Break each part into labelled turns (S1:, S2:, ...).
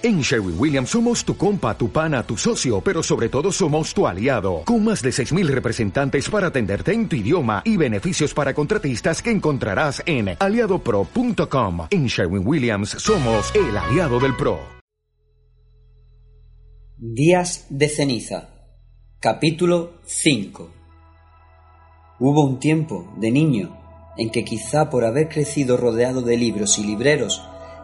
S1: En Sherwin Williams somos tu compa, tu pana, tu socio, pero sobre todo somos tu aliado, con más de 6.000 representantes para atenderte en tu idioma y beneficios para contratistas que encontrarás en aliadopro.com. En Sherwin Williams somos el aliado del PRO.
S2: Días de ceniza. Capítulo 5. Hubo un tiempo, de niño, en que quizá por haber crecido rodeado de libros y libreros,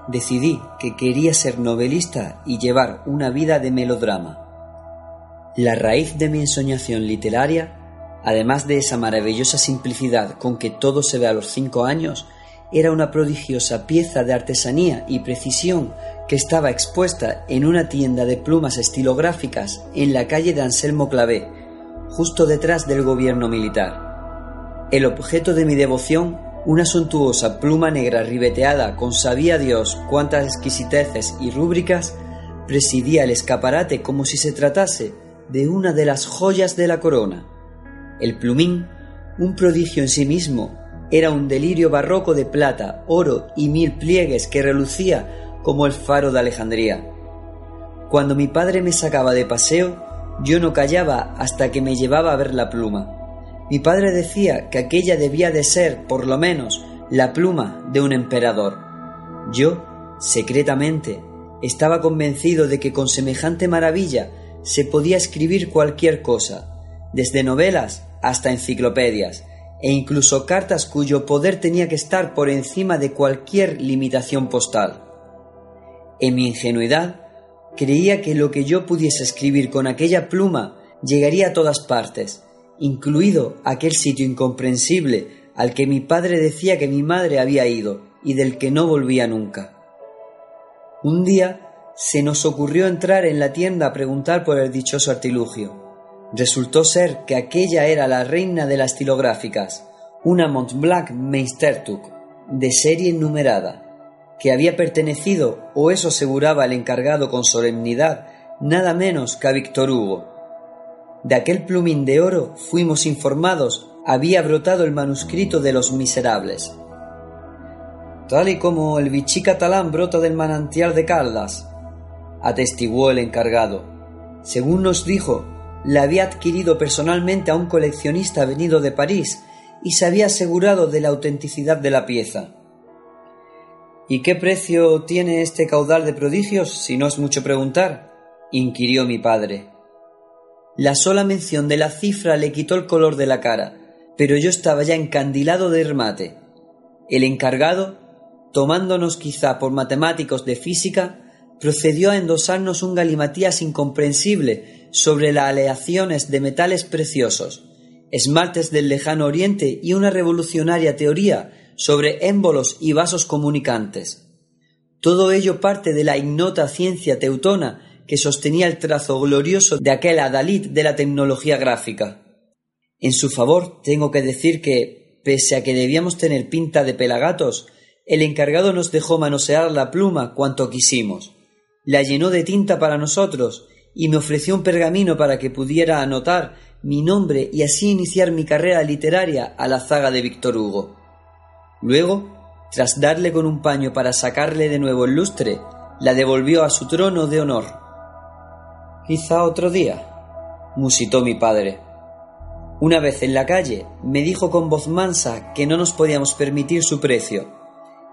S2: decidí que quería ser novelista y llevar una vida de melodrama. La raíz de mi ensoñación literaria, además de esa maravillosa simplicidad con que todo se ve a los cinco años, era una prodigiosa pieza de artesanía y precisión que estaba expuesta en una tienda de plumas estilográficas en la calle de Anselmo Clavé, justo detrás del gobierno militar. El objeto de mi devoción una suntuosa pluma negra ribeteada con sabía Dios cuántas exquisiteces y rúbricas presidía el escaparate como si se tratase de una de las joyas de la corona. El plumín, un prodigio en sí mismo, era un delirio barroco de plata, oro y mil pliegues que relucía como el faro de Alejandría. Cuando mi padre me sacaba de paseo, yo no callaba hasta que me llevaba a ver la pluma. Mi padre decía que aquella debía de ser, por lo menos, la pluma de un emperador. Yo, secretamente, estaba convencido de que con semejante maravilla se podía escribir cualquier cosa, desde novelas hasta enciclopedias, e incluso cartas cuyo poder tenía que estar por encima de cualquier limitación postal. En mi ingenuidad, creía que lo que yo pudiese escribir con aquella pluma llegaría a todas partes, incluido aquel sitio incomprensible al que mi padre decía que mi madre había ido y del que no volvía nunca. Un día se nos ocurrió entrar en la tienda a preguntar por el dichoso artilugio. Resultó ser que aquella era la reina de las estilográficas, una Montblanc Meistertuch, de serie numerada, que había pertenecido, o eso aseguraba el encargado con solemnidad, nada menos que a Víctor Hugo, de aquel plumín de oro fuimos informados había brotado el manuscrito de los miserables. Tal y como el bichí catalán brota del manantial de Caldas, atestiguó el encargado. Según nos dijo, la había adquirido personalmente a un coleccionista venido de París y se había asegurado de la autenticidad de la pieza. ¿Y qué precio tiene este caudal de prodigios, si no es mucho preguntar? inquirió mi padre. La sola mención de la cifra le quitó el color de la cara, pero yo estaba ya encandilado de remate. El encargado, tomándonos quizá por matemáticos de física, procedió a endosarnos un galimatías incomprensible sobre las aleaciones de metales preciosos, esmaltes del lejano oriente y una revolucionaria teoría sobre émbolos y vasos comunicantes. Todo ello parte de la ignota ciencia teutona que sostenía el trazo glorioso de aquel adalid de la tecnología gráfica. En su favor tengo que decir que, pese a que debíamos tener pinta de pelagatos, el encargado nos dejó manosear la pluma cuanto quisimos. La llenó de tinta para nosotros y me ofreció un pergamino para que pudiera anotar mi nombre y así iniciar mi carrera literaria a la zaga de Víctor Hugo. Luego, tras darle con un paño para sacarle de nuevo el lustre, la devolvió a su trono de honor. Quizá otro día, musitó mi padre. Una vez en la calle me dijo con voz mansa que no nos podíamos permitir su precio.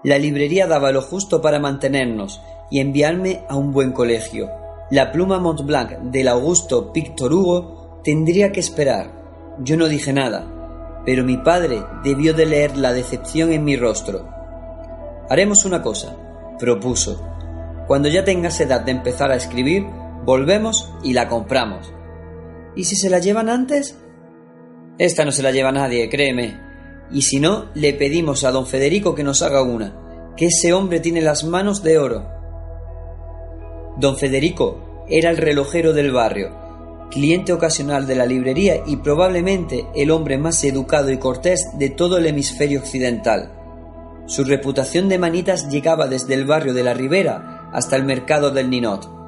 S2: La librería daba lo justo para mantenernos y enviarme a un buen colegio. La pluma Montblanc del augusto Víctor Hugo tendría que esperar. Yo no dije nada, pero mi padre debió de leer la decepción en mi rostro. Haremos una cosa, propuso. Cuando ya tengas edad de empezar a escribir, Volvemos y la compramos. ¿Y si se la llevan antes? Esta no se la lleva nadie, créeme. Y si no, le pedimos a don Federico que nos haga una, que ese hombre tiene las manos de oro. Don Federico era el relojero del barrio, cliente ocasional de la librería y probablemente el hombre más educado y cortés de todo el hemisferio occidental. Su reputación de manitas llegaba desde el barrio de la Ribera hasta el mercado del Ninot.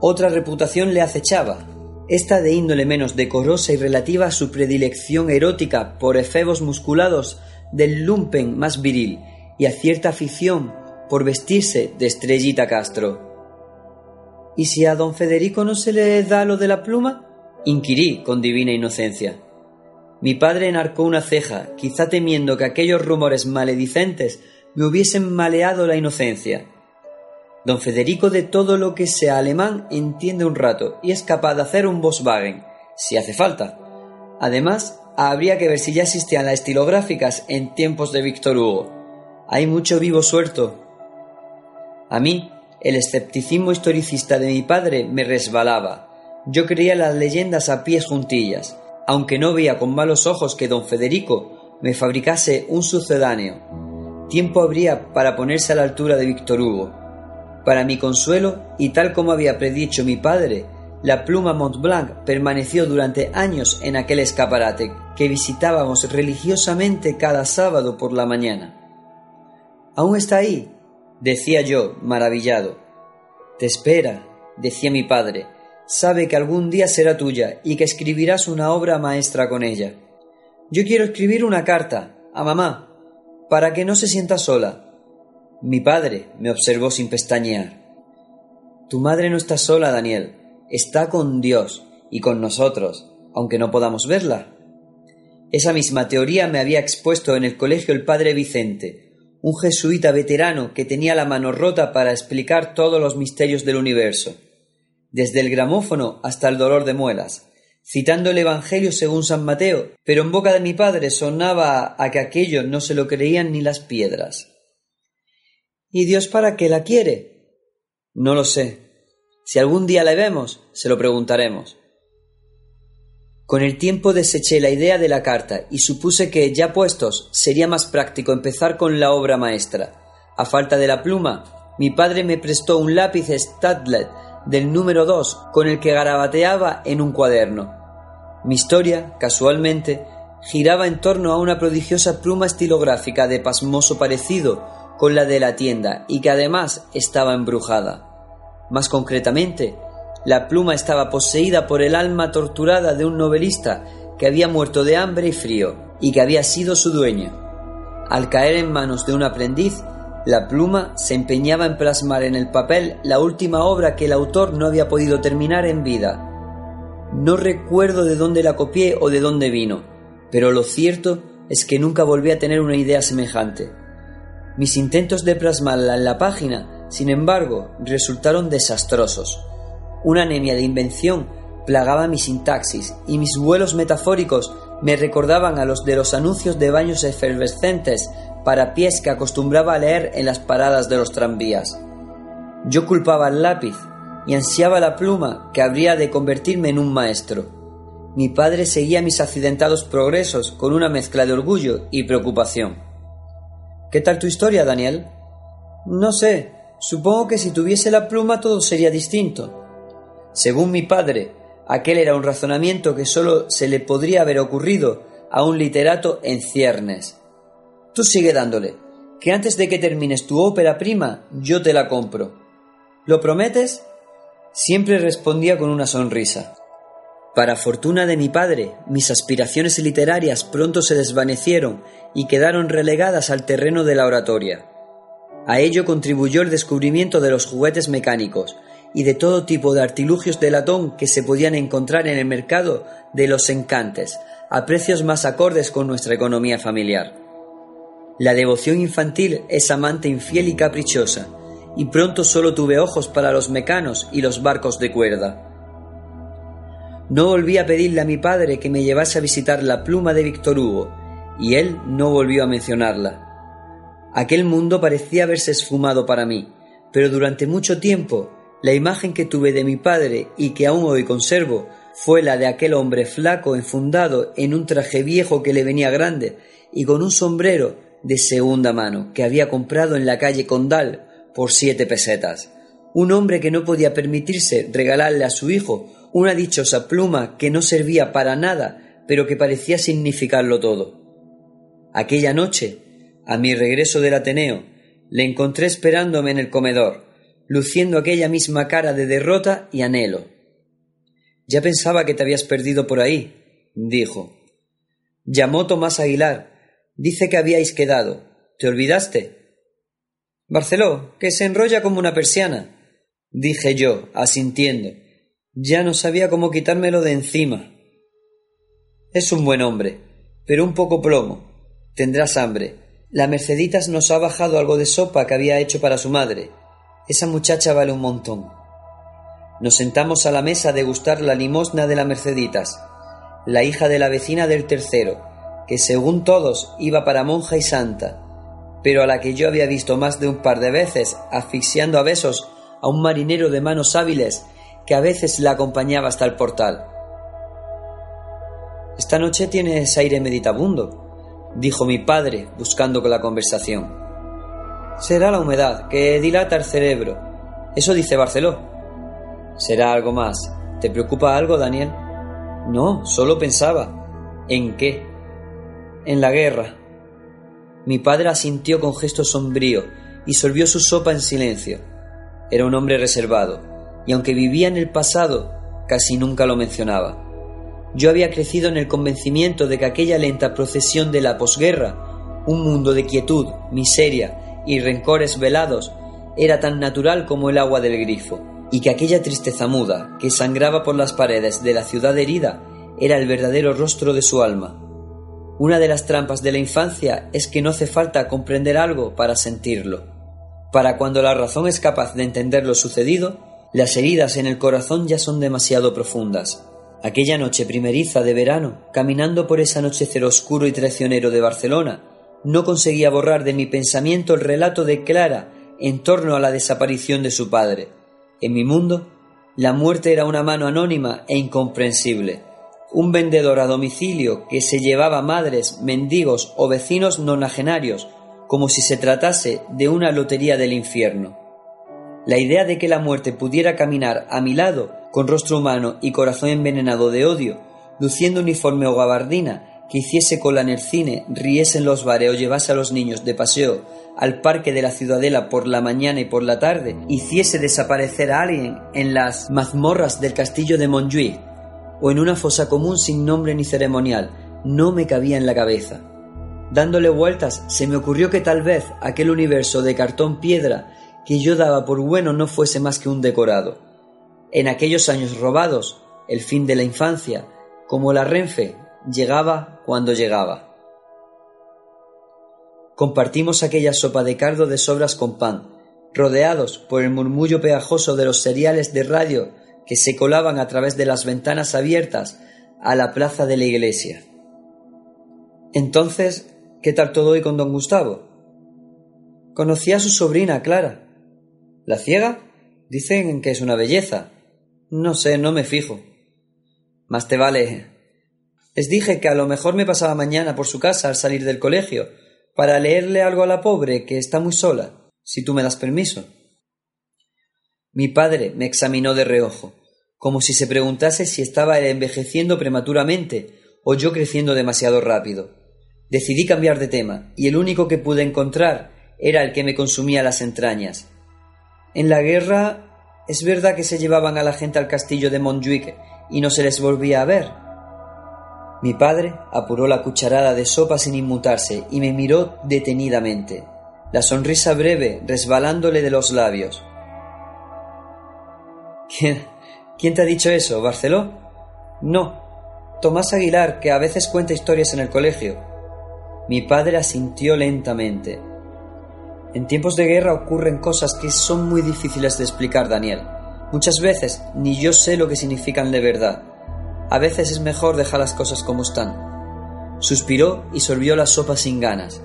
S2: Otra reputación le acechaba, esta de índole menos decorosa y relativa a su predilección erótica por efebos musculados del lumpen más viril y a cierta afición por vestirse de estrellita Castro. ¿Y si a don Federico no se le da lo de la pluma? inquirí con divina inocencia. Mi padre enarcó una ceja, quizá temiendo que aquellos rumores maledicentes me hubiesen maleado la inocencia. Don Federico de todo lo que sea alemán entiende un rato y es capaz de hacer un Volkswagen, si hace falta. Además, habría que ver si ya existían las estilográficas en tiempos de Víctor Hugo. Hay mucho vivo suelto. A mí, el escepticismo historicista de mi padre me resbalaba. Yo creía las leyendas a pies juntillas, aunque no veía con malos ojos que don Federico me fabricase un sucedáneo. Tiempo habría para ponerse a la altura de Víctor Hugo. Para mi consuelo, y tal como había predicho mi padre, la pluma Montblanc permaneció durante años en aquel escaparate que visitábamos religiosamente cada sábado por la mañana. Aún está ahí, decía yo, maravillado. Te espera, decía mi padre, sabe que algún día será tuya y que escribirás una obra maestra con ella. Yo quiero escribir una carta a mamá, para que no se sienta sola. Mi padre me observó sin pestañear. Tu madre no está sola, Daniel, está con Dios y con nosotros, aunque no podamos verla. Esa misma teoría me había expuesto en el colegio el padre Vicente, un jesuita veterano que tenía la mano rota para explicar todos los misterios del universo desde el gramófono hasta el dolor de muelas, citando el Evangelio según San Mateo, pero en boca de mi padre sonaba a que aquello no se lo creían ni las piedras. ¿Y Dios para qué la quiere? No lo sé. Si algún día la vemos, se lo preguntaremos. Con el tiempo deseché la idea de la carta y supuse que, ya puestos, sería más práctico empezar con la obra maestra. A falta de la pluma, mi padre me prestó un lápiz Stadlet del número 2 con el que garabateaba en un cuaderno. Mi historia, casualmente, giraba en torno a una prodigiosa pluma estilográfica de pasmoso parecido con la de la tienda y que además estaba embrujada. Más concretamente, la pluma estaba poseída por el alma torturada de un novelista que había muerto de hambre y frío y que había sido su dueño. Al caer en manos de un aprendiz, la pluma se empeñaba en plasmar en el papel la última obra que el autor no había podido terminar en vida. No recuerdo de dónde la copié o de dónde vino, pero lo cierto es que nunca volví a tener una idea semejante. Mis intentos de plasmarla en la página, sin embargo, resultaron desastrosos. Una anemia de invención plagaba mi sintaxis y mis vuelos metafóricos me recordaban a los de los anuncios de baños efervescentes para pies que acostumbraba a leer en las paradas de los tranvías. Yo culpaba el lápiz y ansiaba la pluma que habría de convertirme en un maestro. Mi padre seguía mis accidentados progresos con una mezcla de orgullo y preocupación. ¿Qué tal tu historia, Daniel? No sé, supongo que si tuviese la pluma todo sería distinto. Según mi padre, aquel era un razonamiento que sólo se le podría haber ocurrido a un literato en ciernes. Tú sigue dándole, que antes de que termines tu ópera prima, yo te la compro. ¿Lo prometes? Siempre respondía con una sonrisa. Para fortuna de mi padre, mis aspiraciones literarias pronto se desvanecieron y quedaron relegadas al terreno de la oratoria. A ello contribuyó el descubrimiento de los juguetes mecánicos y de todo tipo de artilugios de latón que se podían encontrar en el mercado de los encantes, a precios más acordes con nuestra economía familiar. La devoción infantil es amante infiel y caprichosa, y pronto solo tuve ojos para los mecanos y los barcos de cuerda. No volví a pedirle a mi padre que me llevase a visitar la pluma de Víctor Hugo, y él no volvió a mencionarla. Aquel mundo parecía haberse esfumado para mí, pero durante mucho tiempo la imagen que tuve de mi padre y que aún hoy conservo fue la de aquel hombre flaco enfundado en un traje viejo que le venía grande y con un sombrero de segunda mano que había comprado en la calle Condal por siete pesetas. Un hombre que no podía permitirse regalarle a su hijo una dichosa pluma que no servía para nada, pero que parecía significarlo todo. Aquella noche, a mi regreso del Ateneo, le encontré esperándome en el comedor, luciendo aquella misma cara de derrota y anhelo. Ya pensaba que te habías perdido por ahí, dijo. Llamó Tomás Aguilar, Dice que habíais quedado. ¿Te olvidaste? Barceló, que se enrolla como una persiana. dije yo, asintiendo. Ya no sabía cómo quitármelo de encima. Es un buen hombre, pero un poco plomo. Tendrás hambre. La Merceditas nos ha bajado algo de sopa que había hecho para su madre. Esa muchacha vale un montón. Nos sentamos a la mesa a degustar la limosna de la Merceditas, la hija de la vecina del tercero, que según todos iba para monja y santa, pero a la que yo había visto más de un par de veces asfixiando a besos a un marinero de manos hábiles que a veces la acompañaba hasta el portal. Esta noche tienes aire meditabundo, dijo mi padre, buscando con la conversación. Será la humedad, que dilata el cerebro. Eso dice Barceló. Será algo más. ¿Te preocupa algo, Daniel? No, solo pensaba. ¿En qué? En la guerra. Mi padre asintió con gesto sombrío y sorbió su sopa en silencio. Era un hombre reservado, y aunque vivía en el pasado, casi nunca lo mencionaba. Yo había crecido en el convencimiento de que aquella lenta procesión de la posguerra, un mundo de quietud, miseria y rencores velados, era tan natural como el agua del grifo, y que aquella tristeza muda que sangraba por las paredes de la ciudad herida era el verdadero rostro de su alma. Una de las trampas de la infancia es que no hace falta comprender algo para sentirlo. Para cuando la razón es capaz de entender lo sucedido, las heridas en el corazón ya son demasiado profundas. Aquella noche primeriza de verano, caminando por ese anochecer oscuro y traicionero de Barcelona, no conseguía borrar de mi pensamiento el relato de Clara en torno a la desaparición de su padre. En mi mundo, la muerte era una mano anónima e incomprensible, un vendedor a domicilio que se llevaba madres, mendigos o vecinos nonagenarios, como si se tratase de una lotería del infierno. La idea de que la muerte pudiera caminar a mi lado, con rostro humano y corazón envenenado de odio, luciendo uniforme o gabardina, que hiciese cola en el cine, riese en los bares o llevase a los niños de paseo al parque de la ciudadela por la mañana y por la tarde, hiciese desaparecer a alguien en las mazmorras del castillo de Montjuic, o en una fosa común sin nombre ni ceremonial, no me cabía en la cabeza. Dándole vueltas, se me ocurrió que tal vez aquel universo de cartón piedra que yo daba por bueno no fuese más que un decorado. En aquellos años robados, el fin de la infancia, como la Renfe, llegaba cuando llegaba. Compartimos aquella sopa de cardo de sobras con pan, rodeados por el murmullo pegajoso de los seriales de radio que se colaban a través de las ventanas abiertas a la plaza de la iglesia. Entonces, ¿qué tal todo hoy con don Gustavo? Conocí a su sobrina, Clara. ¿La ciega? Dicen que es una belleza. No sé, no me fijo. Más te vale. Les dije que a lo mejor me pasaba mañana por su casa al salir del colegio, para leerle algo a la pobre que está muy sola, si tú me das permiso. Mi padre me examinó de reojo como si se preguntase si estaba envejeciendo prematuramente o yo creciendo demasiado rápido. Decidí cambiar de tema, y el único que pude encontrar era el que me consumía las entrañas. En la guerra es verdad que se llevaban a la gente al castillo de Montjuic y no se les volvía a ver. Mi padre apuró la cucharada de sopa sin inmutarse y me miró detenidamente, la sonrisa breve resbalándole de los labios. ¿Quién te ha dicho eso, Barceló? No, Tomás Aguilar, que a veces cuenta historias en el colegio. Mi padre asintió lentamente. En tiempos de guerra ocurren cosas que son muy difíciles de explicar, Daniel. Muchas veces ni yo sé lo que significan de verdad. A veces es mejor dejar las cosas como están. Suspiró y sorbió la sopa sin ganas.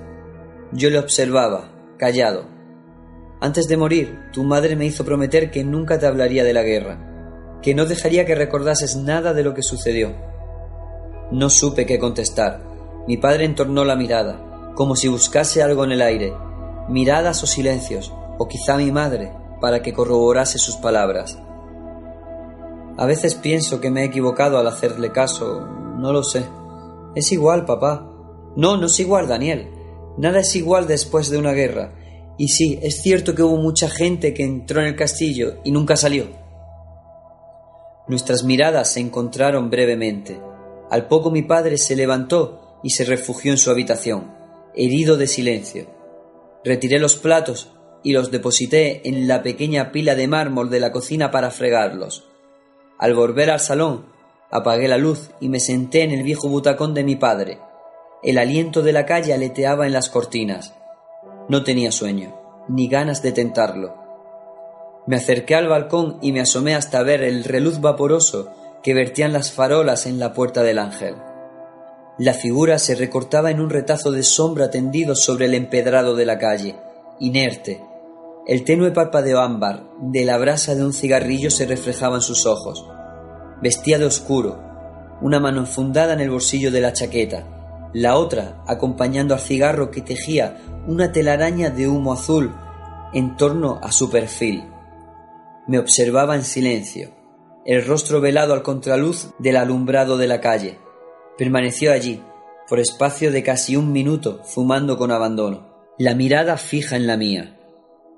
S2: Yo le observaba, callado. Antes de morir, tu madre me hizo prometer que nunca te hablaría de la guerra que no dejaría que recordases nada de lo que sucedió. No supe qué contestar. Mi padre entornó la mirada, como si buscase algo en el aire, miradas o silencios, o quizá mi madre, para que corroborase sus palabras. A veces pienso que me he equivocado al hacerle caso, no lo sé. Es igual, papá. No, no es igual, Daniel. Nada es igual después de una guerra. Y sí, es cierto que hubo mucha gente que entró en el castillo y nunca salió. Nuestras miradas se encontraron brevemente. Al poco mi padre se levantó y se refugió en su habitación, herido de silencio. Retiré los platos y los deposité en la pequeña pila de mármol de la cocina para fregarlos. Al volver al salón, apagué la luz y me senté en el viejo butacón de mi padre. El aliento de la calle aleteaba en las cortinas. No tenía sueño, ni ganas de tentarlo. Me acerqué al balcón y me asomé hasta ver el reluz vaporoso que vertían las farolas en la puerta del ángel. La figura se recortaba en un retazo de sombra tendido sobre el empedrado de la calle, inerte. El tenue parpadeo ámbar de la brasa de un cigarrillo se reflejaba en sus ojos. Vestía de oscuro, una mano enfundada en el bolsillo de la chaqueta, la otra acompañando al cigarro que tejía una telaraña de humo azul en torno a su perfil. Me observaba en silencio, el rostro velado al contraluz del alumbrado de la calle. Permaneció allí, por espacio de casi un minuto, fumando con abandono, la mirada fija en la mía.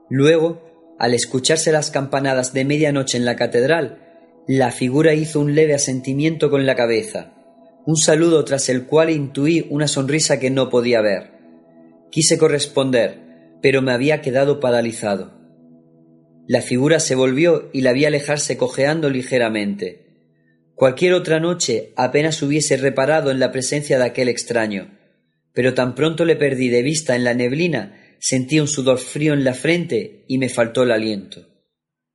S2: Luego, al escucharse las campanadas de medianoche en la catedral, la figura hizo un leve asentimiento con la cabeza, un saludo tras el cual intuí una sonrisa que no podía ver. Quise corresponder, pero me había quedado paralizado. La figura se volvió y la vi alejarse cojeando ligeramente. Cualquier otra noche apenas hubiese reparado en la presencia de aquel extraño, pero tan pronto le perdí de vista en la neblina, sentí un sudor frío en la frente y me faltó el aliento.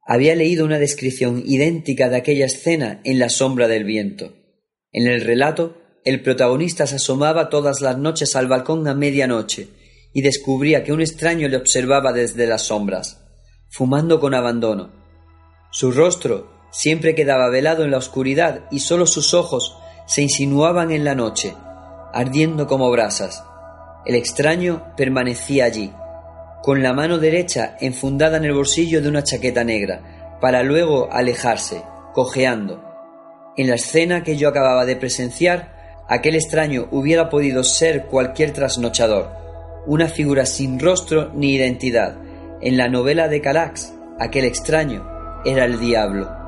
S2: Había leído una descripción idéntica de aquella escena en la sombra del viento. En el relato, el protagonista se asomaba todas las noches al balcón a medianoche y descubría que un extraño le observaba desde las sombras, fumando con abandono. Su rostro siempre quedaba velado en la oscuridad y sólo sus ojos se insinuaban en la noche, ardiendo como brasas. El extraño permanecía allí, con la mano derecha enfundada en el bolsillo de una chaqueta negra, para luego alejarse, cojeando. En la escena que yo acababa de presenciar, aquel extraño hubiera podido ser cualquier trasnochador, una figura sin rostro ni identidad. En la novela de Carax, aquel extraño era el diablo.